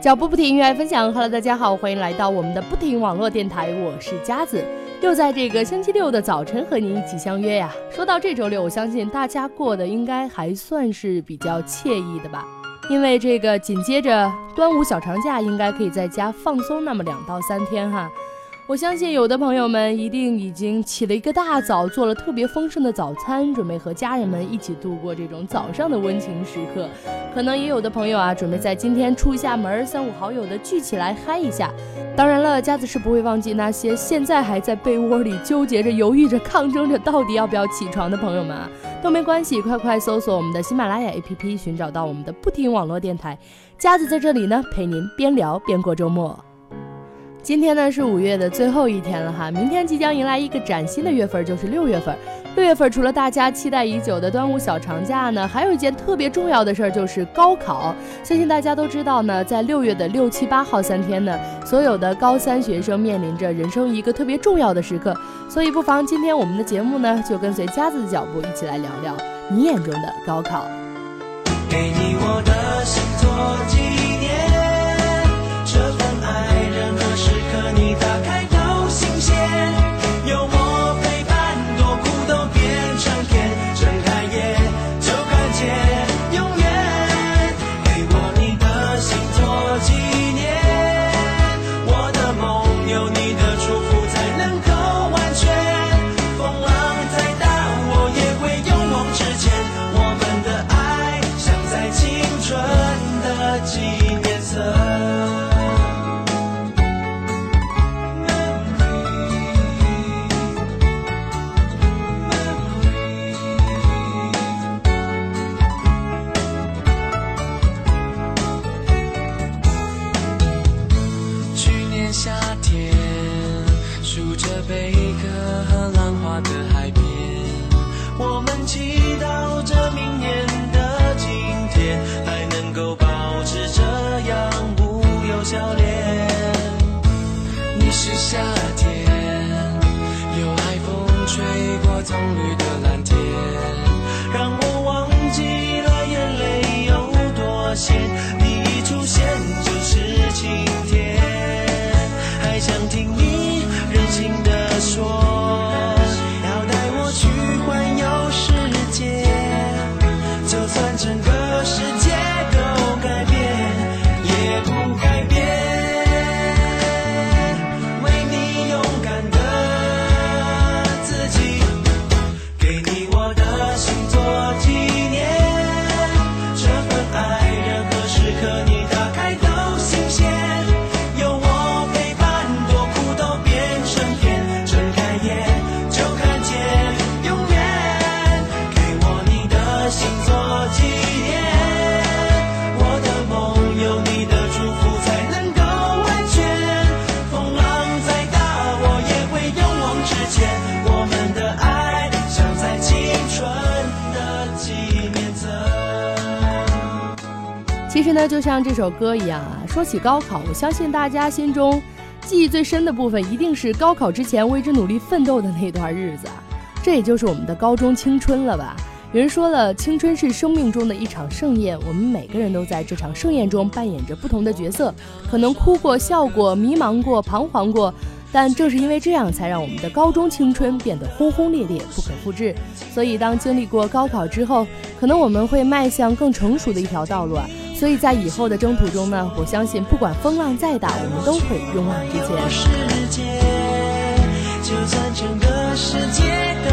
脚步不停，热爱分享。Hello，大家好，欢迎来到我们的不停网络电台，我是佳子，又在这个星期六的早晨和您一起相约呀。说到这周六，我相信大家过得应该还算是比较惬意的吧，因为这个紧接着端午小长假，应该可以在家放松那么两到三天哈。我相信有的朋友们一定已经起了一个大早，做了特别丰盛的早餐，准备和家人们一起度过这种早上的温情时刻。可能也有的朋友啊，准备在今天出一下门，三五好友的聚起来嗨一下。当然了，佳子是不会忘记那些现在还在被窝里纠结着、犹豫着、抗争着到底要不要起床的朋友们啊，都没关系，快快搜索我们的喜马拉雅 APP，寻找到我们的不停网络电台。佳子在这里呢，陪您边聊边过周末。今天呢是五月的最后一天了哈，明天即将迎来一个崭新的月份，就是六月份。六月份除了大家期待已久的端午小长假呢，还有一件特别重要的事儿，就是高考。相信大家都知道呢，在六月的六七八号三天呢，所有的高三学生面临着人生一个特别重要的时刻。所以不妨今天我们的节目呢，就跟随佳子的脚步，一起来聊聊你眼中的高考。给你我的心做心。那就像这首歌一样啊，说起高考，我相信大家心中记忆最深的部分，一定是高考之前为之努力奋斗的那段日子啊。这也就是我们的高中青春了吧？有人说了，青春是生命中的一场盛宴，我们每个人都在这场盛宴中扮演着不同的角色，可能哭过、笑过、迷茫过、彷徨过，但正是因为这样，才让我们的高中青春变得轰轰烈烈、不可复制。所以，当经历过高考之后，可能我们会迈向更成熟的一条道路啊。所以在以后的征途中呢，我相信不管风浪再大，我们都会勇往直前。就算整个世界都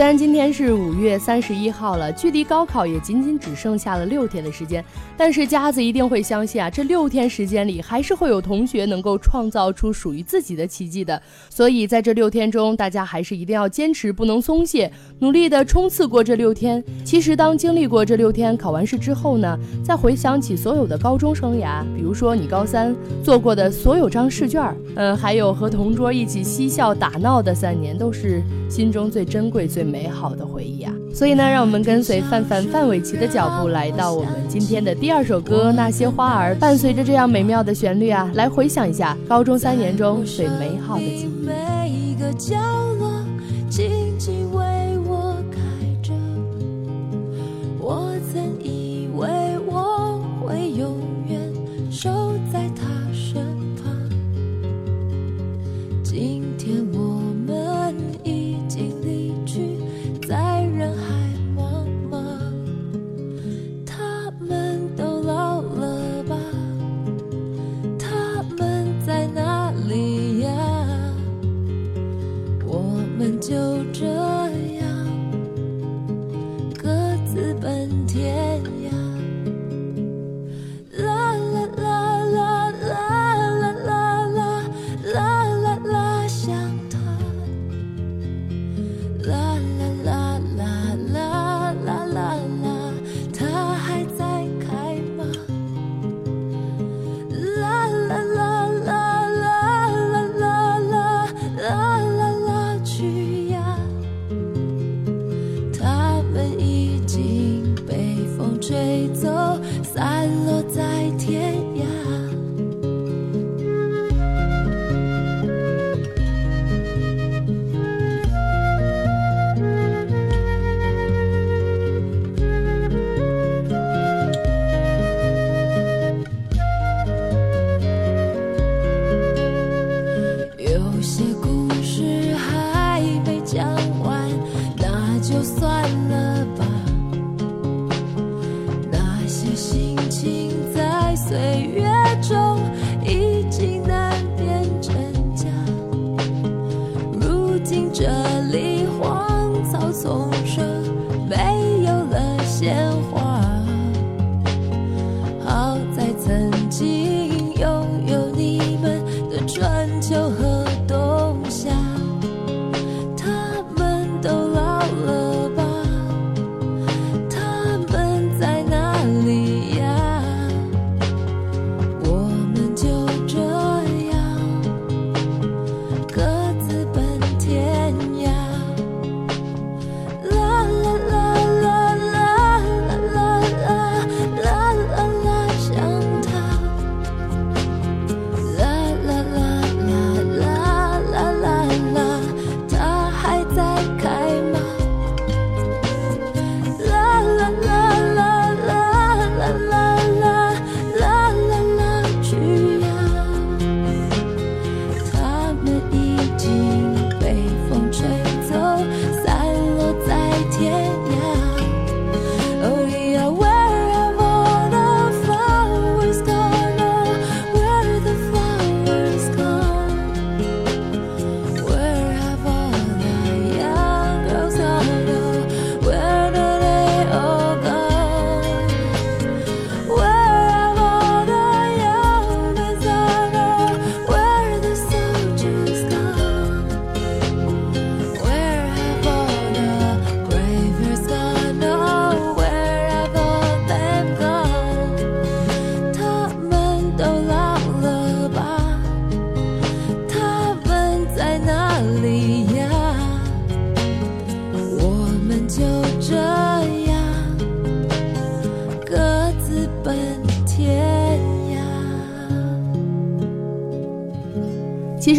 虽然今天是五月三十一号了，距离高考也仅仅只剩下了六天的时间，但是佳子一定会相信啊，这六天时间里还是会有同学能够创造出属于自己的奇迹的。所以在这六天中，大家还是一定要坚持，不能松懈，努力的冲刺过这六天。其实当经历过这六天考完试之后呢，再回想起所有的高中生涯，比如说你高三做过的所有张试卷，嗯，还有和同桌一起嬉笑打闹的三年，都是心中最珍贵最。最美好的回忆啊！所以呢，让我们跟随范范范玮琪的脚步，来到我们今天的第二首歌《那些花儿》。伴随着这样美妙的旋律啊，来回想一下高中三年中最美好的记忆。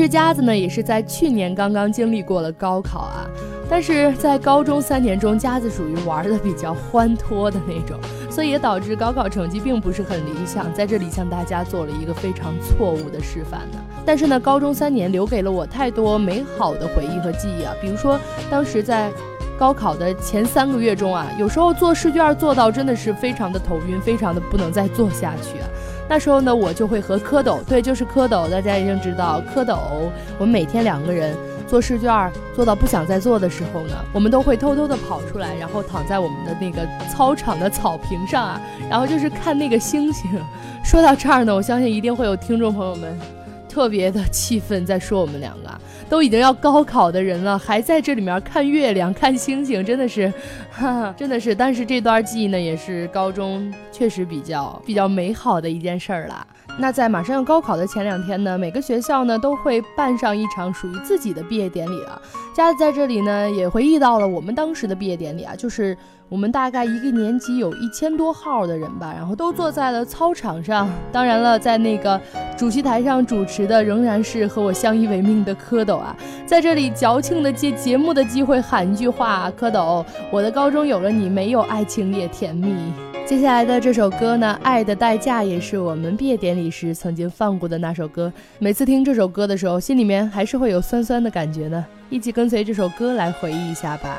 实佳子呢也是在去年刚刚经历过了高考啊，但是在高中三年中，佳子属于玩的比较欢脱的那种，所以也导致高考成绩并不是很理想。在这里向大家做了一个非常错误的示范呢。但是呢，高中三年留给了我太多美好的回忆和记忆啊，比如说当时在高考的前三个月中啊，有时候做试卷做到真的是非常的头晕，非常的不能再做下去啊。那时候呢，我就会和蝌蚪，对，就是蝌蚪，大家已经知道蝌蚪。我们每天两个人做试卷做到不想再做的时候呢，我们都会偷偷的跑出来，然后躺在我们的那个操场的草坪上啊，然后就是看那个星星。说到这儿呢，我相信一定会有听众朋友们特别的气愤，在说我们两个都已经要高考的人了，还在这里面看月亮、看星星，真的是，哈哈，真的是。但是这段记忆呢，也是高中确实比较比较美好的一件事儿啦。那在马上要高考的前两天呢，每个学校呢都会办上一场属于自己的毕业典礼了。佳子在这里呢也回忆到了我们当时的毕业典礼啊，就是我们大概一个年级有一千多号的人吧，然后都坐在了操场上。当然了，在那个主席台上主持的仍然是和我相依为命的蝌蚪啊，在这里矫情的借节目的机会喊一句话：蝌蚪，我的高中有了你，没有爱情也甜蜜。接下来的这首歌呢，《爱的代价》也是我们毕业典礼时曾经放过的那首歌。每次听这首歌的时候，心里面还是会有酸酸的感觉呢。一起跟随这首歌来回忆一下吧。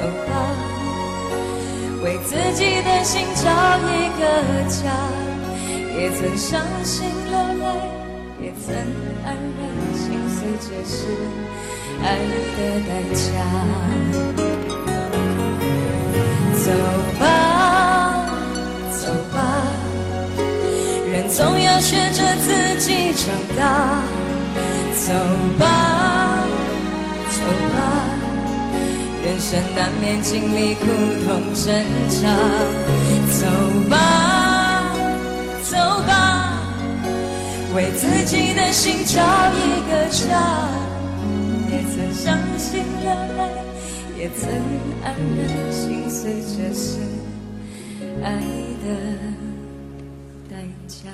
走吧，为自己的心找一个家，也曾伤心流泪，也曾黯然心碎，这是爱的代价。走吧，走吧，人总要学着自己长大。走吧，走吧，人生难免经历苦痛挣扎。走吧，走吧，为自己的心找一个家。也曾伤心流泪。也曾黯然心碎，这是爱的代价。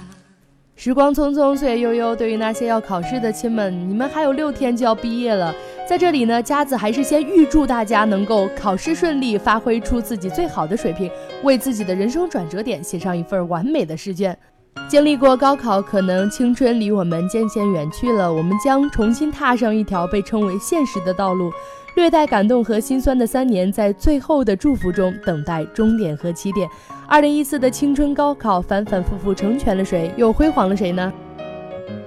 时光匆匆，岁月悠悠。对于那些要考试的亲们，你们还有六天就要毕业了。在这里呢，佳子还是先预祝大家能够考试顺利，发挥出自己最好的水平，为自己的人生转折点写上一份完美的试卷。经历过高考，可能青春离我们渐渐远去了，我们将重新踏上一条被称为现实的道路。略带感动和心酸的三年，在最后的祝福中等待终点和起点。二零一四的青春高考，反反复复成全了谁，又辉煌了谁呢？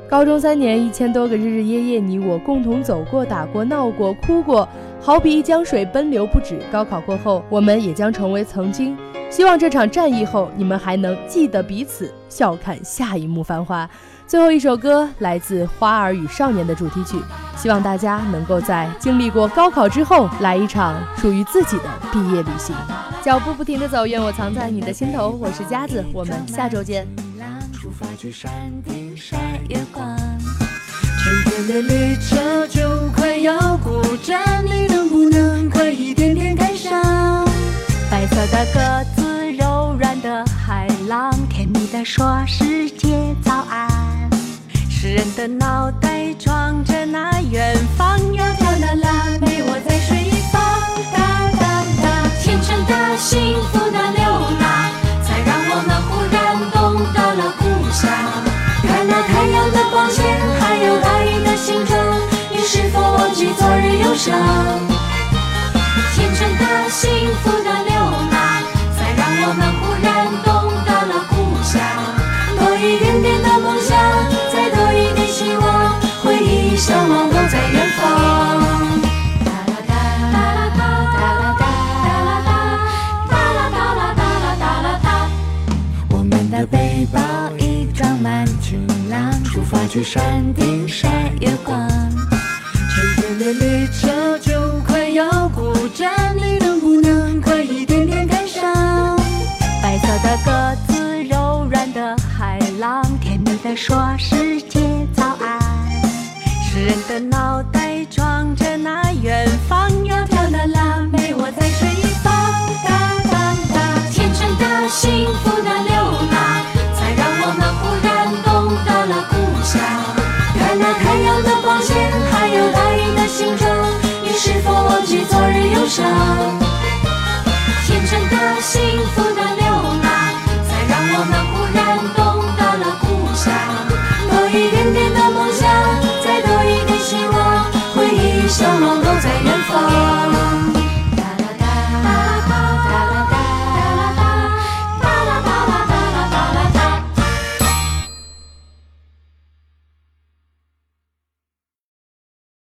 高中三年，一千多个日日夜夜，你我共同走过、打过、闹过、哭过，好比一江水奔流不止。高考过后，我们也将成为曾经。希望这场战役后，你们还能记得彼此，笑看下一幕繁华。最后一首歌来自《花儿与少年》的主题曲，希望大家能够在经历过高考之后，来一场属于自己的毕业旅行。脚步不停的走，愿我藏在你的心头。我是佳子，我们下周见。出发去山顶晒月光春天的列车就快要过站，你能不能快一点点赶上？白色的鸽子，柔软的海浪，甜蜜的说世界早安。诗人的脑袋装着那远方，窈窕的蓝莓，我在水一方。哒哒哒，天真的幸福的流浪，才让我们忽然懂得了故乡。看那太阳的光线，还有爱的形状，你是否忘记昨日忧伤？天真的幸福的流浪，才让我们忽然懂得了故乡。多一点点的梦想。再多一点希望，回忆向往都在远方去。山顶晒月光。春天的列车就快要过站，你能不能快一点点赶上？白色的鸽子，柔软的海浪，甜蜜的说世界早安。诗人的脑袋装着那远方，窈窕的腊梅，我在水一方。哒哒哒，天真的幸福的那太阳的光线，还有大雨的形状，你是否忘记昨日忧伤？天真的幸福